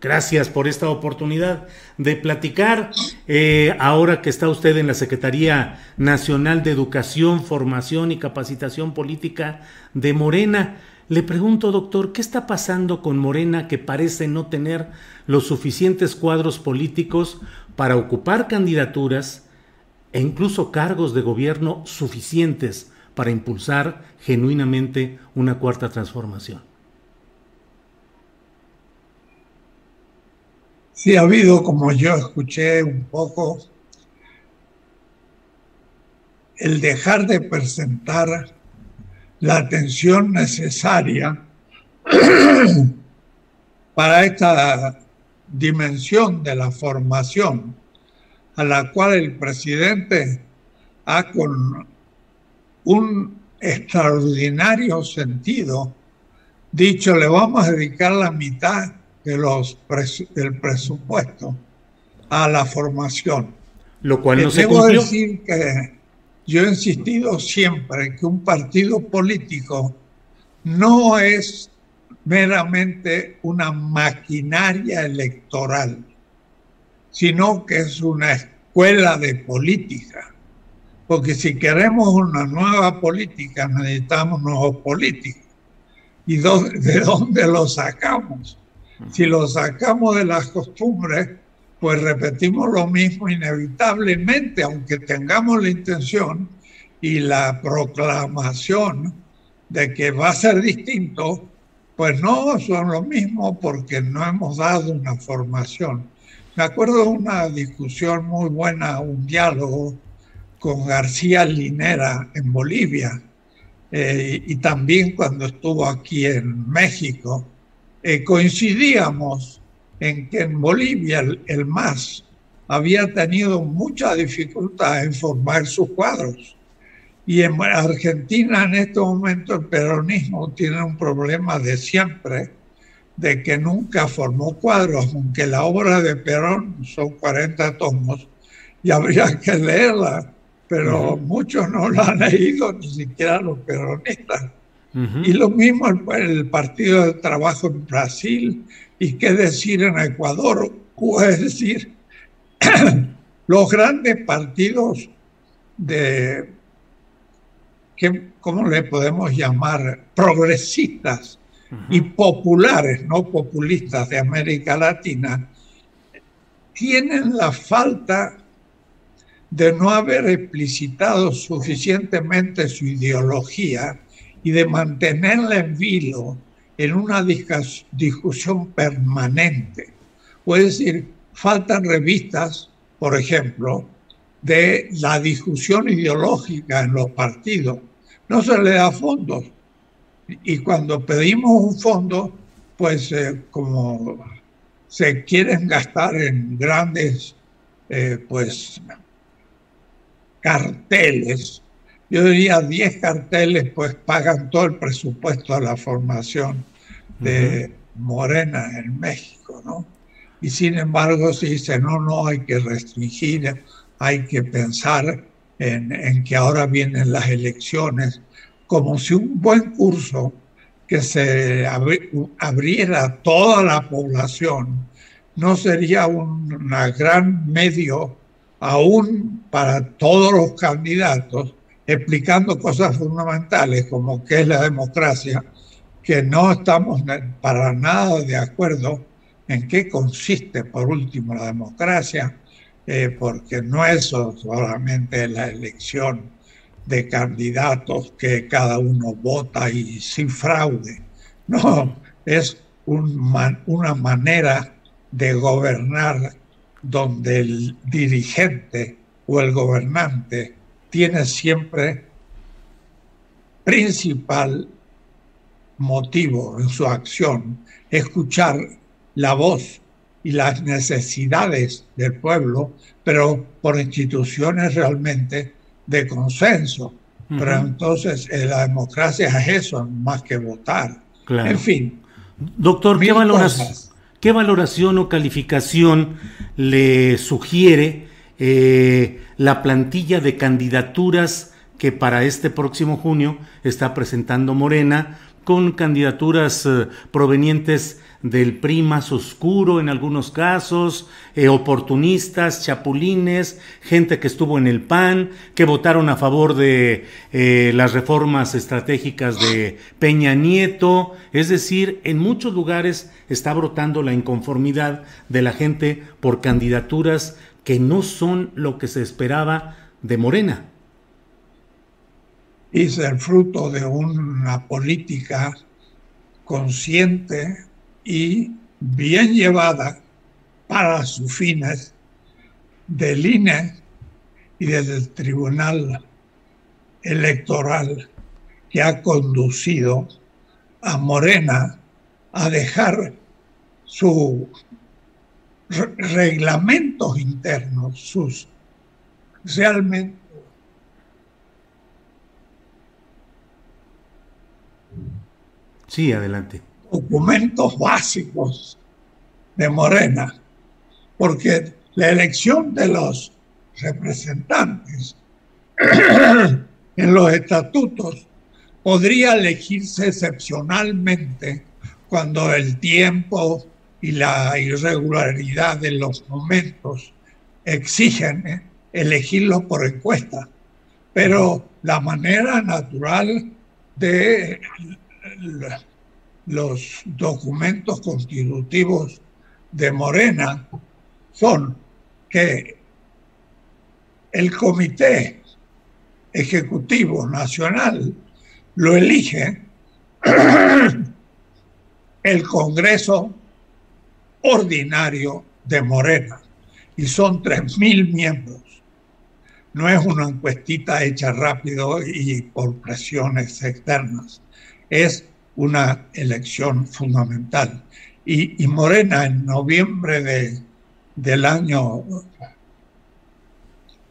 Gracias por esta oportunidad de platicar. Eh, ahora que está usted en la Secretaría Nacional de Educación, Formación y Capacitación Política de Morena, le pregunto, doctor, ¿qué está pasando con Morena que parece no tener los suficientes cuadros políticos para ocupar candidaturas e incluso cargos de gobierno suficientes para impulsar genuinamente una cuarta transformación? Sí, ha habido, como yo escuché un poco, el dejar de presentar la atención necesaria para esta dimensión de la formación a la cual el presidente ha con un extraordinario sentido dicho, le vamos a dedicar la mitad de los del presupuesto a la formación. Lo cual no se Debo cumplió. decir que yo he insistido siempre que un partido político no es meramente una maquinaria electoral, sino que es una escuela de política. Porque si queremos una nueva política, necesitamos nuevos políticos. ¿Y de dónde los sacamos? Si los sacamos de las costumbres, pues repetimos lo mismo inevitablemente, aunque tengamos la intención y la proclamación de que va a ser distinto, pues no son lo mismo porque no hemos dado una formación. Me acuerdo de una discusión muy buena, un diálogo con García Linera en Bolivia eh, y también cuando estuvo aquí en México, eh, coincidíamos en que en Bolivia el, el MAS había tenido mucha dificultad en formar sus cuadros. Y en Argentina en este momento el peronismo tiene un problema de siempre, de que nunca formó cuadros, aunque la obra de Perón son 40 tomos y habría que leerla, pero muchos no la han leído, ni siquiera los peronistas. Y lo mismo el, el Partido de Trabajo en Brasil. Y qué decir en Ecuador, es decir, los grandes partidos de, ¿qué- ¿cómo le podemos llamar? Progresistas y populares, no populistas de América Latina, tienen la falta de no haber explicitado suficientemente su ideología y de mantenerla en vilo en una discusión permanente. Es decir, faltan revistas, por ejemplo, de la discusión ideológica en los partidos. No se le da fondos. Y cuando pedimos un fondo, pues eh, como se quieren gastar en grandes, eh, pues, carteles, yo diría 10 carteles, pues pagan todo el presupuesto de la formación de Morena en México, ¿no? Y sin embargo se dice, no, no, hay que restringir, hay que pensar en, en que ahora vienen las elecciones, como si un buen curso que se abriera toda la población, no sería un gran medio aún para todos los candidatos, explicando cosas fundamentales como qué es la democracia, que no estamos para nada de acuerdo en qué consiste, por último, la democracia, eh, porque no es solamente la elección de candidatos que cada uno vota y sin fraude. No, es una manera de gobernar donde el dirigente o el gobernante tiene siempre principal motivo en su acción escuchar la voz y las necesidades del pueblo, pero por instituciones realmente de consenso. Pero entonces eh, la democracia es eso, más que votar. En fin. Doctor, ¿qué, ¿qué, valoración o calificación le sugiere eh, la plantilla de candidaturas que para este próximo junio está presentando Morena, con candidaturas eh, provenientes del PRI más oscuro en algunos casos, eh, oportunistas, chapulines, gente que estuvo en el PAN, que votaron a favor de las reformas estratégicas de Peña Nieto. Es decir, en muchos lugares está brotando la inconformidad de la gente por candidaturas que no son lo que se esperaba de Morena. Es el fruto de una política consciente y bien llevada para sus fines del INE y del Tribunal Electoral que ha conducido a Morena a dejar sus reglamentos internos, sus realmente. Sí, adelante. Documentos básicos de Morena, porque la elección de los representantes en los estatutos podría elegirse excepcionalmente cuando el tiempo y la irregularidad de los momentos exigen eh, elegirlo por encuesta. Pero la manera natural de los documentos constitutivos de Morena son que el Comité Ejecutivo Nacional lo elige el Congreso Ordinario de Morena y son 3.000 miembros. No es una encuestita hecha rápido y por presiones externas. Es una elección fundamental. Y, Morena en noviembre de, del año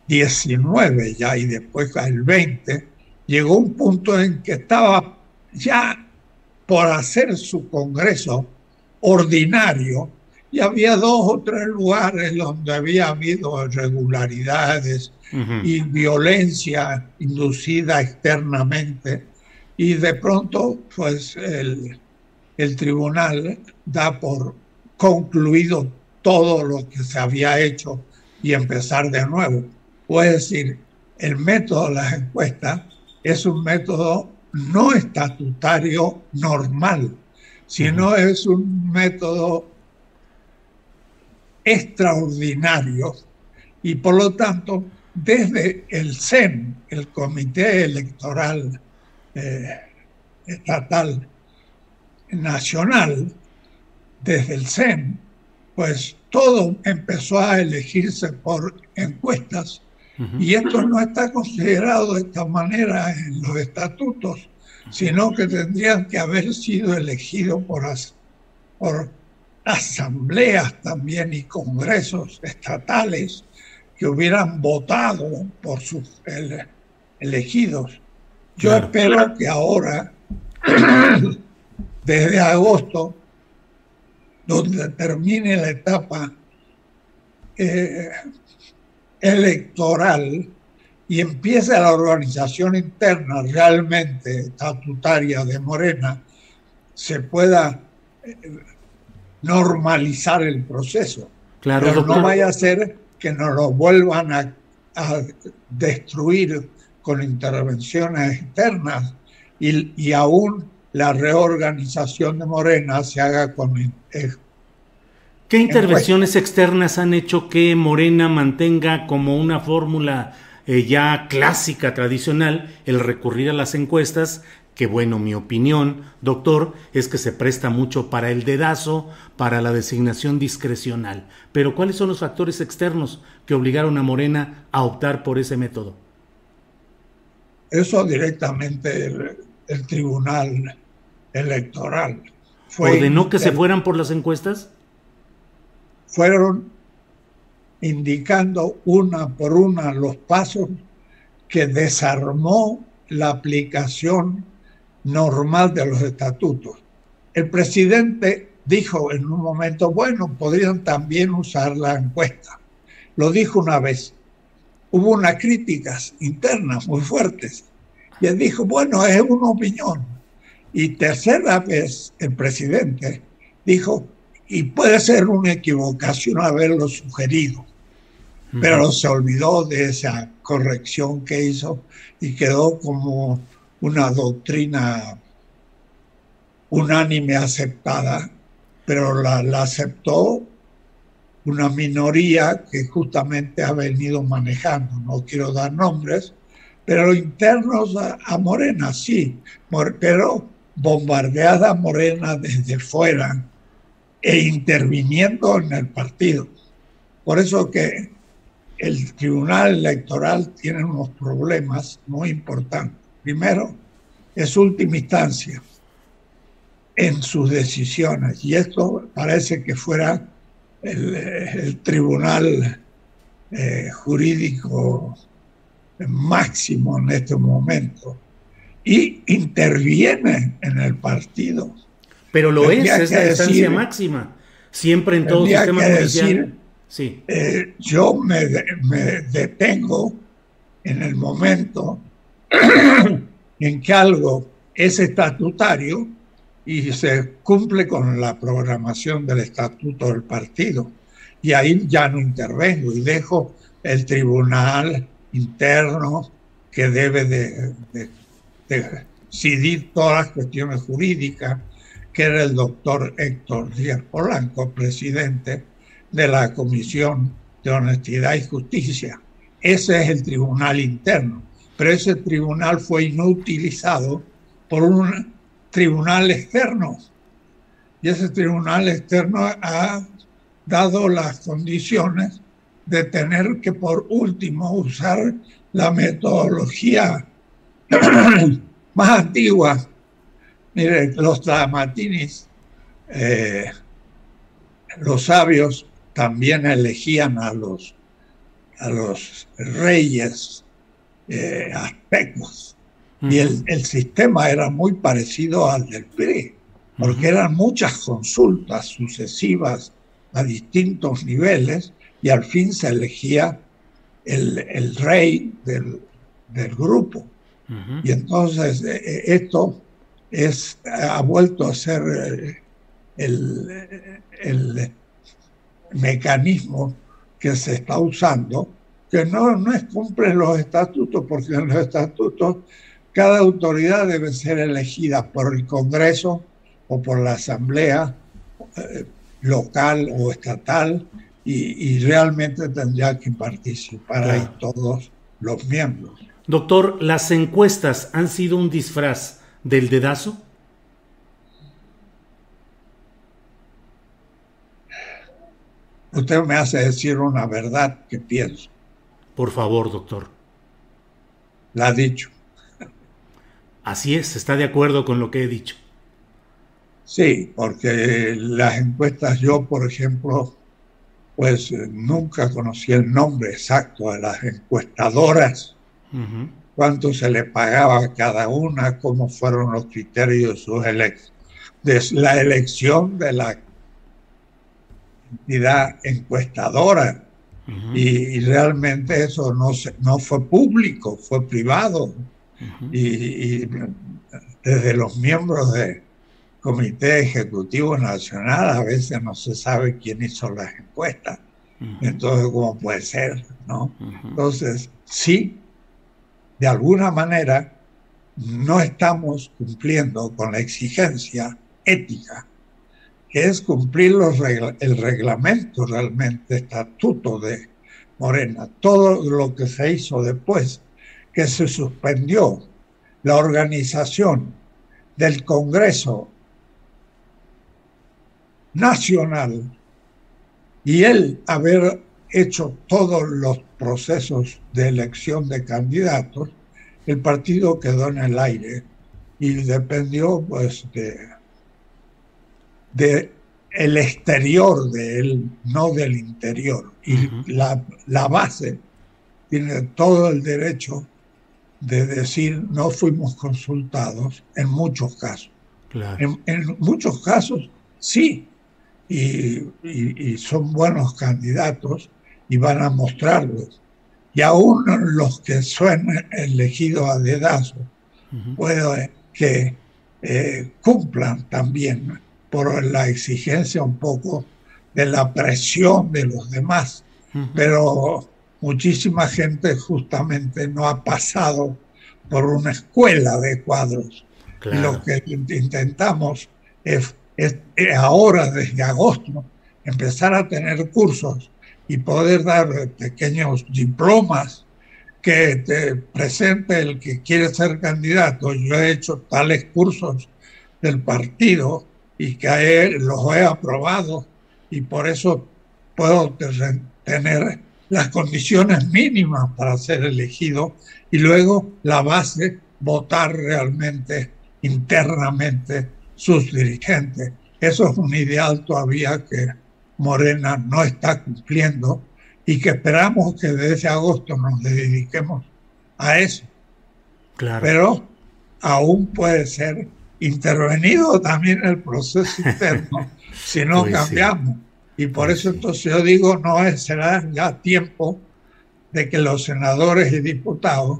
19 ya y después el 20, llegó un punto en que estaba ya por hacer su congreso ordinario y había dos o tres lugares donde había habido irregularidades y violencia inducida externamente. Y de pronto pues el, tribunal da por concluido todo lo que se había hecho y empezar de nuevo. Puede decir, el método de las encuestas es un método no estatutario normal, sino es un método extraordinario y por lo tanto desde el CEN, el Comité Electoral eh, estatal nacional, desde el CEN, pues todo empezó a elegirse por encuestas. Y esto no está considerado de esta manera en los estatutos, sino que tendrían que haber sido elegidos por, por asambleas también y congresos estatales que hubieran votado por sus elegidos. Yo espero que ahora, desde agosto, donde termine la etapa eh, electoral y empiece la organización interna realmente estatutaria de Morena, se pueda eh, normalizar el proceso. Claro, Pero no vaya a ser que nos lo vuelvan a, destruir con intervenciones externas y, y, aún la reorganización de Morena se haga con... Eh, ¿Qué intervenciones externas han hecho que Morena mantenga como una fórmula eh, ya clásica, tradicional, el recurrir a las encuestas que bueno, mi opinión, doctor, es que se presta mucho para el dedazo, para la designación discrecional. Pero ¿cuáles son los factores externos que obligaron a Morena a optar por ese método? Eso directamente el, Tribunal Electoral. ¿Ordenó que se fueran por las encuestas? Fueron indicando una por una los pasos que desarmó la aplicación normal de los estatutos. El presidente dijo en un momento, bueno, podrían también usar la encuesta. Lo dijo una vez. Hubo unas críticas internas muy fuertes. Y él dijo, bueno, es una opinión. Y tercera vez el presidente dijo, y puede ser una equivocación haberlo sugerido, pero se olvidó de esa corrección que hizo y quedó como una doctrina unánime aceptada, pero la, aceptó una minoría que justamente ha venido manejando, no quiero dar nombres, pero internos a, Morena, sí, pero bombardeada Morena desde fuera e interviniendo en el partido. Por eso que el Tribunal Electoral tiene unos problemas muy importantes. Primero, es última instancia en sus decisiones. Y esto parece que fuera el, tribunal eh, jurídico máximo en este momento. Y interviene en el partido. Pero lo es, es la instancia máxima. Siempre en todo sistema judicial. sí. Eh, yo me, me detengo en el momento en que algo es estatutario y se cumple con la programación del estatuto del partido. Y ahí ya no intervengo y dejo el tribunal interno que debe de, decidir todas las cuestiones jurídicas, que era el doctor Héctor Díaz Polanco, presidente de la Comisión de Honestidad y Justicia. Ese es el tribunal interno pero ese tribunal fue inutilizado por un tribunal externo. Y ese tribunal externo ha dado las condiciones de tener que por último usar la metodología más antigua. Mire, los Tlamatinis, eh, los sabios también elegían a los, a los reyes eh, aspectos. Y el, el, sistema era muy parecido al del PRI, porque eran muchas consultas sucesivas a distintos niveles y al fin se elegía el, el rey del, del grupo. Y entonces eh, eh, esto es, ha vuelto a ser el, el mecanismo que se está usando que no, no es cumplen los estatutos, porque en los estatutos cada autoridad debe ser elegida por el Congreso o por la Asamblea eh, local o estatal y, realmente tendría que participar ahí todos los miembros. Doctor, ¿las encuestas han sido un disfraz del dedazo? Usted me hace decir una verdad que pienso. Por favor, doctor. La ha dicho. Así es, está de acuerdo con lo que he dicho. Sí, porque las encuestas, yo, por ejemplo, pues nunca conocí el nombre exacto de las encuestadoras, cuánto se le pagaba a cada una, cómo fueron los criterios de sus. De la elección de la entidad encuestadora y, realmente eso no, no fue público, fue privado. y, desde los miembros de Comité Ejecutivo Nacional, a veces no se sabe quién hizo las encuestas. Entonces, ¿cómo puede ser? ¿no? Entonces, sí, de alguna manera no estamos cumpliendo con la exigencia ética, que es cumplir el reglamento realmente, estatuto de Morena, todo lo que se hizo después, que se suspendió la organización del Congreso Nacional y él haber hecho todos los procesos de elección de candidatos, el partido quedó en el aire y dependió pues de, de el exterior de él, no del interior. Y la, la, base tiene todo el derecho de decir no fuimos consultados en muchos casos. En, en, muchos casos sí, y, y, son buenos candidatos y van a mostrarlos. Y aún los que son elegidos a dedazo, puede que eh, cumplan también por la exigencia un poco de la presión de los demás. Pero muchísima gente justamente no ha pasado por una escuela de cuadros. Y lo que intentamos es, es, ahora, desde agosto, empezar a tener cursos y poder dar pequeños diplomas que te presente el que quiere ser candidato. Yo he hecho tales cursos del partido y que los he aprobado y por eso puedo tener las condiciones mínimas para ser elegido y luego la base votar realmente internamente sus dirigentes. Eso es un ideal todavía que Morena no está cumpliendo y que esperamos que desde agosto nos dediquemos a eso. Claro. Pero aún puede ser intervenido también el proceso interno si no cambiamos. Y por eso entonces yo digo, no será ya tiempo de que los senadores y diputados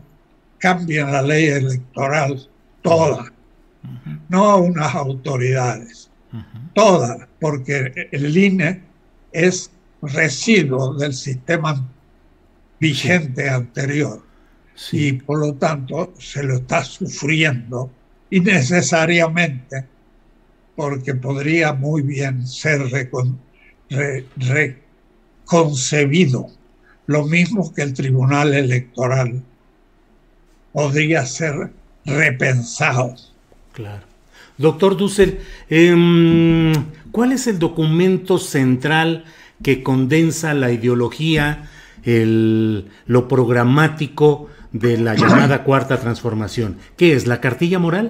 cambien la ley electoral toda, no unas autoridades, todas, porque el INE es residuo del sistema vigente anterior. Y por lo tanto se lo está sufriendo innecesariamente porque podría muy bien ser reconcebido, lo mismo que el Tribunal Electoral podría ser repensado. Claro. Doctor Dussel, em, ¿cuál es el documento central que condensa la ideología, el, lo programático de la llamada cuarta transformación? ¿Qué es la cartilla moral?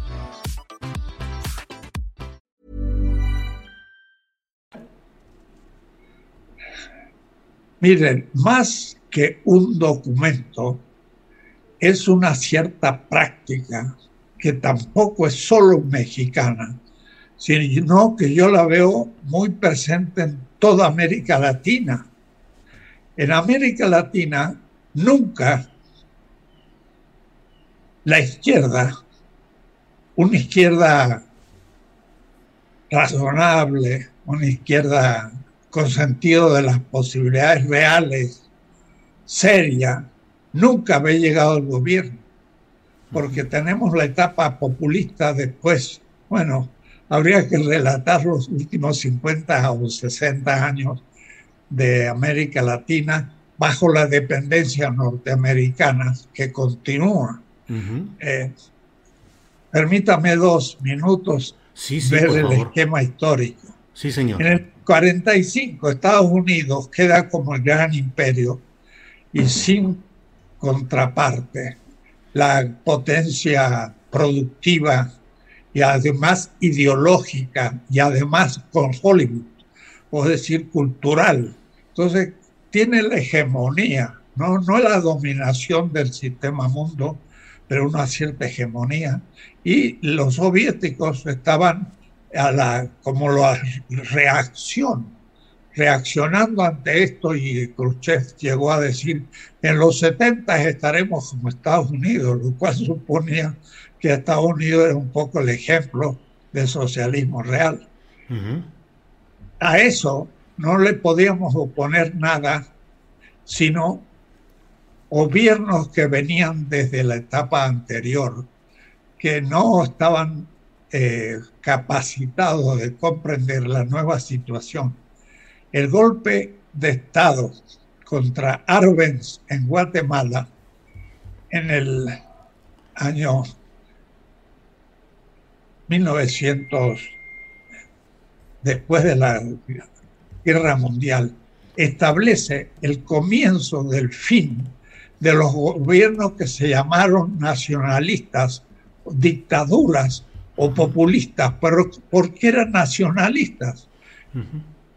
Miren, más que un documento, es una cierta práctica que tampoco es solo mexicana, sino que yo la veo muy presente en toda América Latina. En América Latina nunca la izquierda, una izquierda razonable, una izquierda con sentido de las posibilidades reales, seria, nunca había llegado al gobierno, porque tenemos la etapa populista después, bueno, habría que relatar los últimos 50 o 60 años de América Latina bajo la dependencia norteamericana que continúa. Eh, permítame dos minutos ver el esquema histórico. Sí, señor. En el 45 Estados Unidos queda como el gran imperio y sin contraparte la potencia productiva y además ideológica y además con Hollywood, o decir cultural. Entonces tiene la hegemonía, no, no la dominación del sistema mundo, pero una cierta hegemonía. Y los soviéticos estaban a la, como la reacción, reaccionando ante esto y Khrushchev llegó a decir, en los 70 estaremos como Estados Unidos, lo cual suponía que Estados Unidos era un poco el ejemplo del socialismo real. A eso no le podíamos oponer nada, sino gobiernos que venían desde la etapa anterior, que no estaban eh, capacitados de comprender la nueva situación. El golpe de Estado contra Arbenz en Guatemala en el año 1900, después de la Guerra Mundial, establece el comienzo del fin de los gobiernos que se llamaron nacionalistas, dictaduras o populistas, pero ¿por qué eran nacionalistas?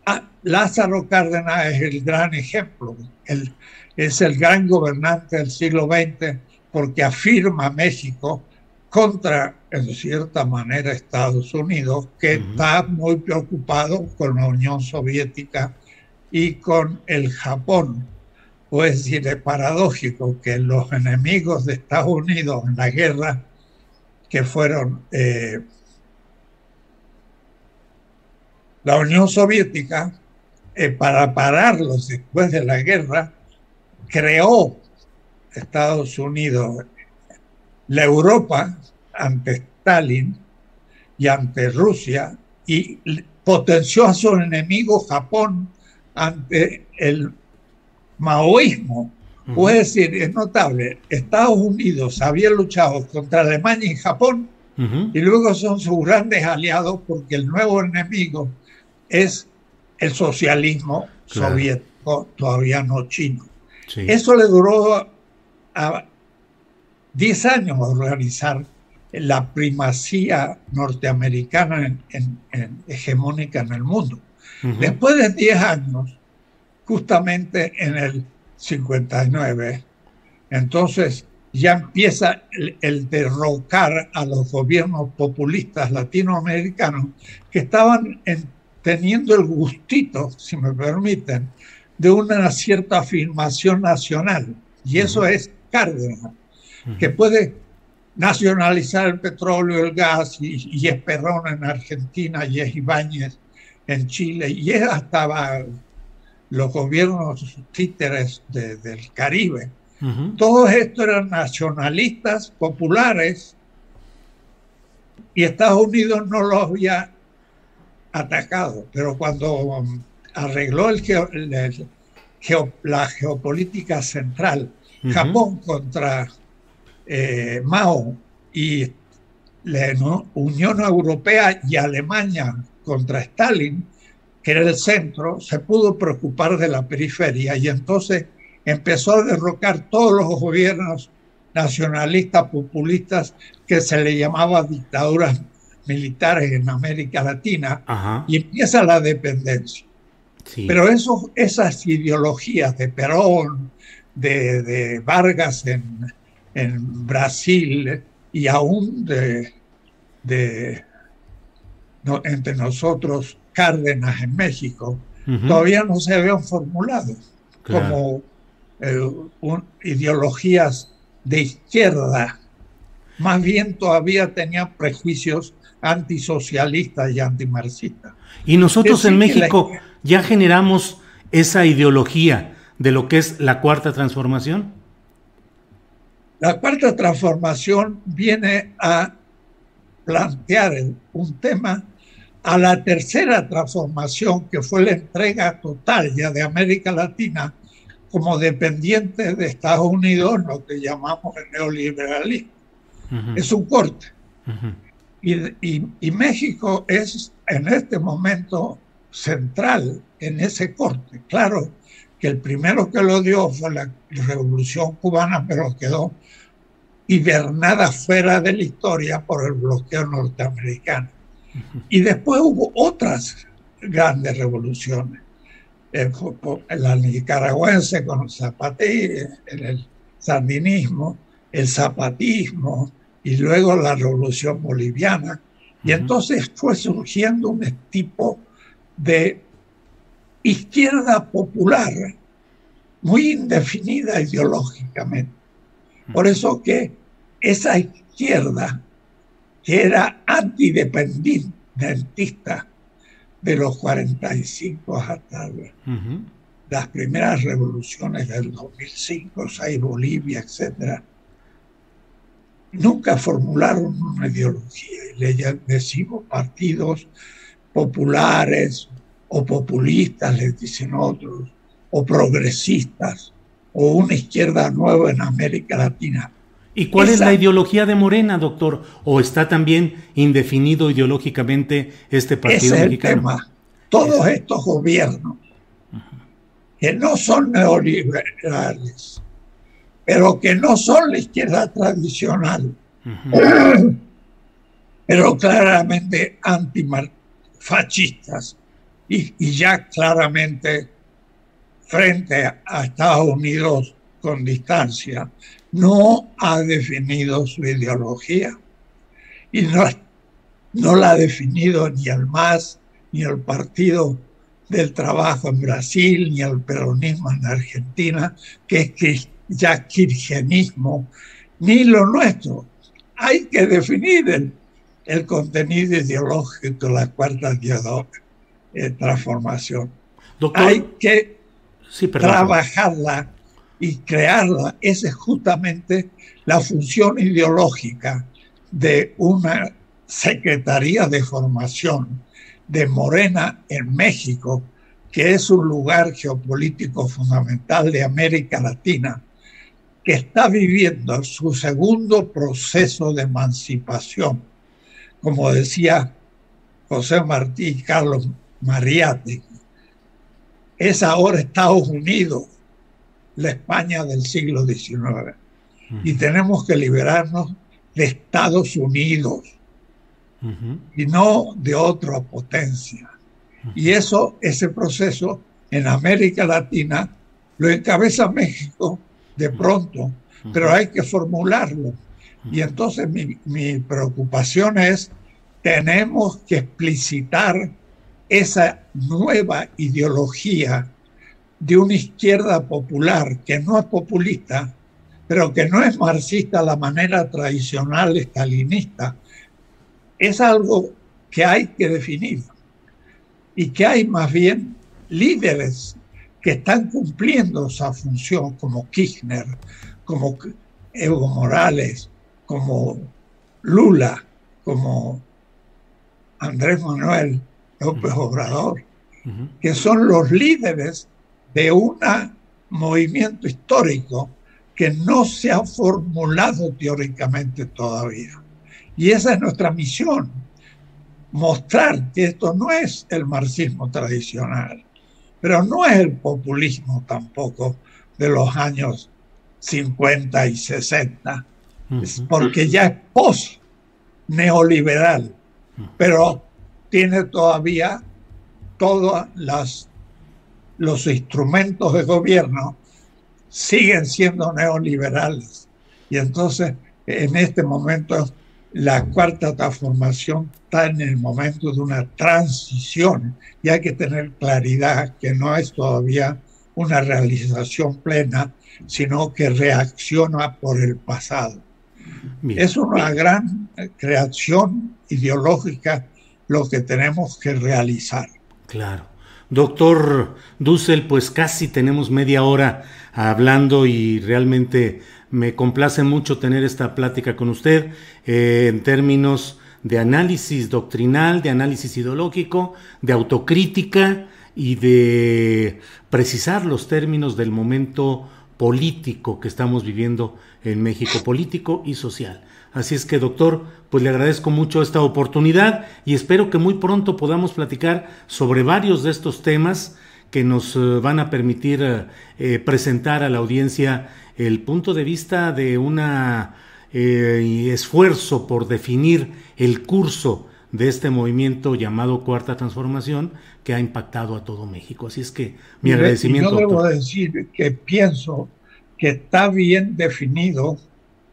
Ah, Lázaro Cárdenas es el gran ejemplo, es el gran gobernante del siglo XX porque afirma México contra, en cierta manera, Estados Unidos, que está muy preocupado con la Unión Soviética y con el Japón. Pues decir, es paradójico que los enemigos de Estados Unidos en la guerra que fueron eh, la Unión Soviética, eh, para pararlos después de la guerra, creó Estados Unidos la Europa ante Stalin y ante Rusia y potenció a su enemigo Japón ante el maoísmo Puede decir, es notable, Estados Unidos había luchado contra Alemania y Japón y luego son sus grandes aliados porque el nuevo enemigo es el socialismo soviético, todavía no chino. Eso le duró a 10 años organizar la primacía norteamericana en, hegemónica en el mundo. Después de 10 años, justamente en el 59, entonces ya empieza el, derrocar a los gobiernos populistas latinoamericanos que estaban teniendo el gustito, si me permiten, de una cierta afirmación nacional. Y eso es Cárdenas, que puede nacionalizar el petróleo, el gas, y, y, es Perón en Argentina, y es Ibáñez en Chile, y es hasta los gobiernos títeres del Caribe. Todos estos eran nacionalistas populares y Estados Unidos no los había atacado, pero cuando um, arregló el, la geopolítica central, Japón contra eh, Mao y la Unión Europea y Alemania contra Stalin, que era el centro, se pudo preocupar de la periferia y entonces empezó a derrocar todos los gobiernos nacionalistas, populistas, que se le llamaba dictaduras militares en América Latina, y empieza la dependencia. Pero eso, esas ideologías de Perón, de, Vargas en, Brasil y aún de, de entre nosotros Cárdenas en México, todavía no se habían formulado como eh, ideologías de izquierda. Más bien todavía tenían prejuicios antisocialistas y antimarxistas. Y nosotros en México ya generamos esa ideología de lo que es la cuarta transformación. La cuarta transformación viene a plantear un tema a la tercera transformación, que fue la entrega total ya de América Latina como dependiente de Estados Unidos, lo que llamamos el neoliberalismo. Es un corte. y, México es en este momento central en ese corte. Claro que el primero que lo dio fue la revolución cubana, pero quedó hibernada fuera de la historia por el bloqueo norteamericano. Y después hubo otras grandes revoluciones. La nicaragüense con el zapatismo, el sandinismo, el zapatismo y luego la revolución boliviana. Y entonces fue surgiendo un tipo de izquierda popular muy indefinida ideológicamente. Por eso que esa izquierda que era antidependentista de los 45 hasta las primeras revoluciones del 2005, 6, Bolivia, etc., nunca formularon una ideología. Y le decimos partidos populares o populistas, les dicen otros, o progresistas, o una izquierda nueva en América Latina. ¿Y cuál es la ideología de Morena, doctor? ¿O está también indefinido ideológicamente este partido es el Tema. Todos estos gobiernos que no son neoliberales, pero que no son la izquierda tradicional, pero claramente antifascistas y, y ya claramente frente a Estados Unidos con distancia, no ha definido su ideología y no, no la ha definido ni el MAS, ni el Partido del Trabajo en Brasil, ni el peronismo en Argentina, que es ya kirchnerismo, ni lo nuestro. Hay que definir el, contenido ideológico de la cuarta eh, transformación. Hay que trabajarla y crearla. Esa es justamente la función ideológica de una Secretaría de Formación de Morena en México, que es un lugar geopolítico fundamental de América Latina, que está viviendo su segundo proceso de emancipación. Como decía José Martí y Carlos Mariatti, es ahora Estados Unidos la España del siglo XIX. Y tenemos que liberarnos de Estados Unidos y no de otra potencia. Y eso, ese proceso en América Latina lo encabeza México de pronto, pero hay que formularlo. Y entonces mi, mi preocupación es, tenemos que explicitar esa nueva ideología de una izquierda popular que no es populista, pero que no es marxista a la manera tradicional estalinista, es algo que hay que definir y que hay más bien líderes que están cumpliendo esa función como Kirchner, como Evo Morales, como Lula, como Andrés Manuel López Obrador, que son los líderes de un movimiento histórico que no se ha formulado teóricamente todavía. Y esa es nuestra misión, mostrar que esto no es el marxismo tradicional, pero no es el populismo tampoco de los años 50 y 60, porque ya es post-neoliberal, pero tiene todavía todas las los instrumentos de gobierno siguen siendo neoliberales. Y entonces, en este momento, la cuarta transformación está en el momento de una transición y hay que tener claridad que no es todavía una realización plena, sino que reacciona por el pasado. Es una gran creación ideológica lo que tenemos que realizar. Claro. Doctor Dussel, pues casi tenemos media hora hablando y realmente me complace mucho tener esta plática con usted eh, en términos de análisis doctrinal, de análisis ideológico, de autocrítica y de precisar los términos del momento político que estamos viviendo en México, político y social. Así es que, doctor, pues le agradezco mucho esta oportunidad y espero que muy pronto podamos platicar sobre varios de estos temas que nos eh, van a permitir eh, eh, presentar a la audiencia el punto de vista de un esfuerzo por definir el curso de este movimiento llamado Cuarta Transformación que ha impactado a todo México. Así es que mi agradecimiento. yo debo decir que pienso que está bien definido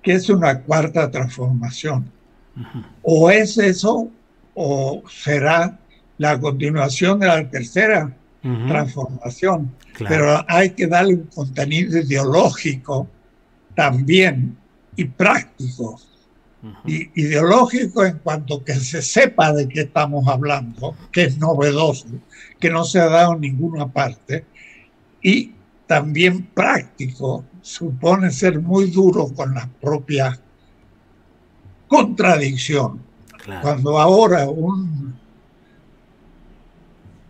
que es una cuarta transformación. O es eso o será la continuación de la tercera transformación. Pero hay que darle un contenido ideológico también y práctico. Ideológico en cuanto que se sepa de qué estamos hablando, que es novedoso, que no se ha dado en ninguna parte, y también práctico, supone ser muy duro con la propia contradicción. Cuando ahora un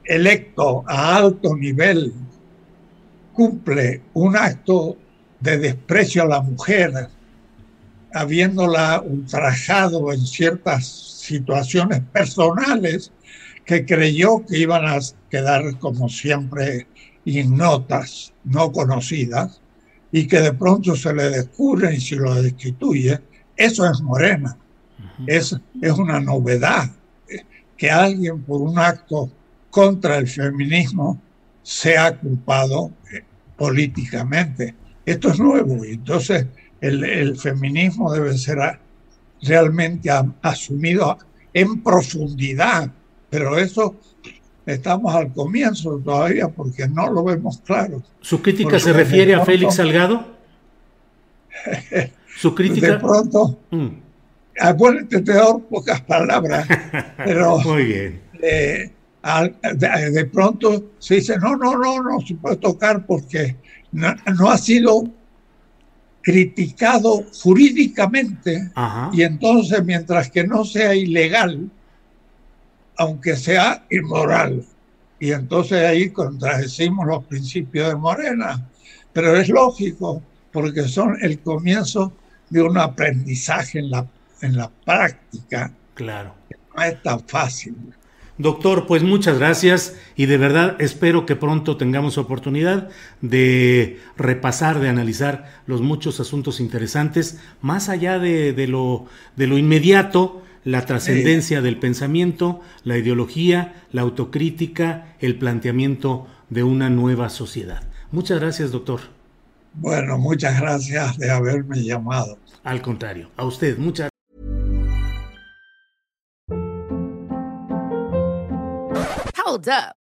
electo a alto nivel cumple un acto de desprecio a la mujer, habiéndola ultrajado en ciertas situaciones personales que creyó que iban a quedar como siempre ignotas, no conocidas, y que de pronto se le descubre y se lo destituye, eso es morena. Es, es una novedad que alguien por un acto contra el feminismo sea culpado eh, políticamente. Esto es nuevo y entonces el, feminismo debe ser realmente asumido en profundidad, pero eso estamos al comienzo todavía porque no lo vemos claro. ¿Su crítica se refiere a Félix Salgado? ¿Su crítica? De pronto, mm. acuérdate peor pocas palabras, pero Muy bien. Eh, de, pronto se dice, no, no, no, no se puede tocar porque no ha sido criticado jurídicamente y entonces mientras que no sea ilegal, aunque sea inmoral, y entonces ahí contradecimos los principios de Morena, pero es lógico porque son el comienzo de un aprendizaje en la, en la práctica. Claro. No es tan fácil. Doctor, pues muchas gracias y de verdad espero que pronto tengamos oportunidad de repasar, de analizar los muchos asuntos interesantes, más allá de, lo, de lo inmediato, la trascendencia del pensamiento, la ideología, la autocrítica, el planteamiento de una nueva sociedad. Muchas gracias, doctor. Bueno, muchas gracias de haberme llamado. Al contrario, a usted, muchas Hold up.